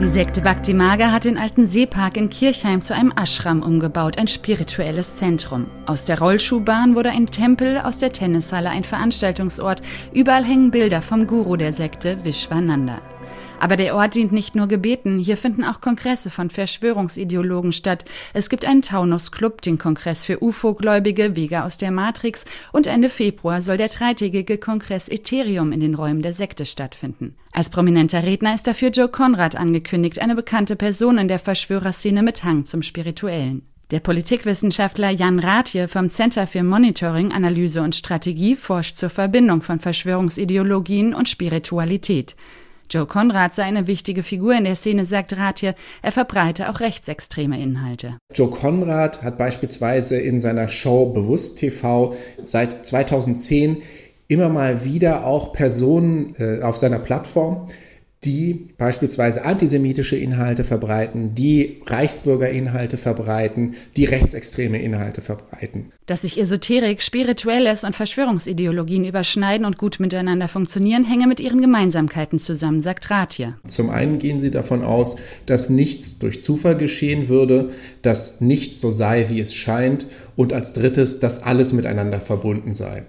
Die Sekte Bhakti Maga hat den alten Seepark in Kirchheim zu einem Ashram umgebaut, ein spirituelles Zentrum. Aus der Rollschuhbahn wurde ein Tempel, aus der Tennishalle ein Veranstaltungsort. Überall hängen Bilder vom Guru der Sekte, Vishwananda. Aber der Ort dient nicht nur Gebeten, hier finden auch Kongresse von Verschwörungsideologen statt. Es gibt einen Taunus-Club, den Kongress für UFO-Gläubige, Vega aus der Matrix und Ende Februar soll der dreitägige Kongress Ethereum in den Räumen der Sekte stattfinden. Als prominenter Redner ist dafür Joe Conrad angekündigt, eine bekannte Person in der Verschwörerszene mit Hang zum Spirituellen. Der Politikwissenschaftler Jan Rathje vom Center für Monitoring, Analyse und Strategie forscht zur Verbindung von Verschwörungsideologien und Spiritualität. Joe Conrad sei eine wichtige Figur in der Szene, sagt Rathje. Er verbreite auch rechtsextreme Inhalte. Joe Conrad hat beispielsweise in seiner Show Bewusst TV seit 2010 immer mal wieder auch Personen äh, auf seiner Plattform, die beispielsweise antisemitische Inhalte verbreiten, die Reichsbürgerinhalte verbreiten, die rechtsextreme Inhalte verbreiten. Dass sich Esoterik, Spirituelles und Verschwörungsideologien überschneiden und gut miteinander funktionieren, hänge mit ihren Gemeinsamkeiten zusammen, sagt Rathje. Zum einen gehen sie davon aus, dass nichts durch Zufall geschehen würde, dass nichts so sei, wie es scheint und als drittes, dass alles miteinander verbunden sei.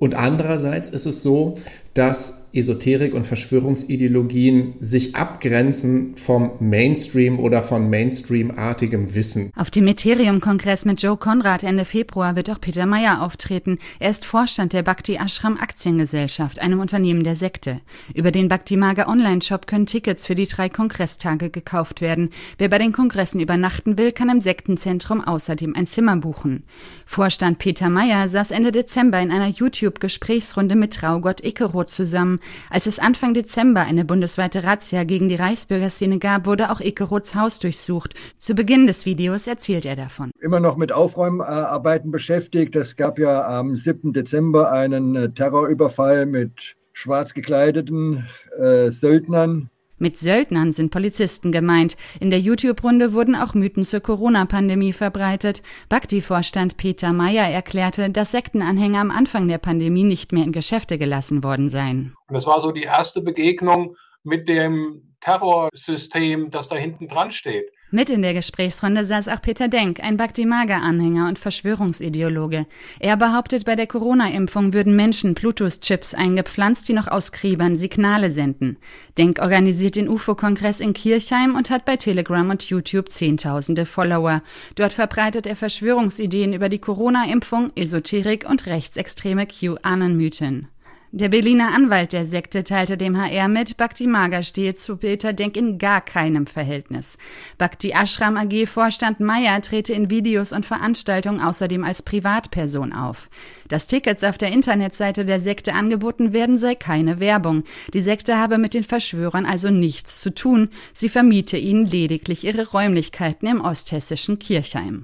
Und andererseits ist es so, dass Esoterik und Verschwörungsideologien sich abgrenzen vom Mainstream oder von Mainstream-artigem Wissen. Auf dem Ethereum-Kongress mit Joe Conrad Ende Februar wird auch Peter Meyer auftreten. Er ist Vorstand der Bhakti Ashram Aktiengesellschaft, einem Unternehmen der Sekte. Über den Bhakti Maga Online-Shop können Tickets für die drei Kongresstage gekauft werden. Wer bei den Kongressen übernachten will, kann im Sektenzentrum außerdem ein Zimmer buchen. Vorstand Peter Meyer saß Ende Dezember in einer YouTube-Gesprächsrunde mit Traugott Ickeroth Euro zusammen. Als es Anfang Dezember eine bundesweite Razzia gegen die Reichsbürgerszene gab, wurde auch Ickeroths Haus durchsucht. Zu Beginn des Videos erzählt er davon. Immer noch mit Aufräumarbeiten beschäftigt. Es gab ja am 7. Dezember einen äh, Terrorüberfall mit schwarz gekleideten äh, Söldnern mit Söldnern sind Polizisten gemeint. In der YouTube-Runde wurden auch Mythen zur Corona-Pandemie verbreitet. Bhakti-Vorstand Peter Meyer erklärte, dass Sektenanhänger am Anfang der Pandemie nicht mehr in Geschäfte gelassen worden seien. Und das war so die erste Begegnung mit dem Terrorsystem, das da hinten dran steht. Mit in der Gesprächsrunde saß auch Peter Denk, ein Bhakti-Maga-Anhänger und Verschwörungsideologe. Er behauptet, bei der Corona-Impfung würden Menschen Bluetooth-Chips eingepflanzt, die noch aus Kriebern Signale senden. Denk organisiert den UFO-Kongress in Kirchheim und hat bei Telegram und YouTube Zehntausende Follower. Dort verbreitet er Verschwörungsideen über die Corona-Impfung, Esoterik und rechtsextreme QAnon-Mythen. Der Berliner Anwalt der Sekte teilte dem HR mit, Bhakti Maga stehe zu Peter Denk in gar keinem Verhältnis. Bhakti Ashram AG Vorstand Meyer trete in Videos und Veranstaltungen außerdem als Privatperson auf. Dass Tickets auf der Internetseite der Sekte angeboten werden, sei keine Werbung. Die Sekte habe mit den Verschwörern also nichts zu tun. Sie vermiete ihnen lediglich ihre Räumlichkeiten im osthessischen Kirchheim.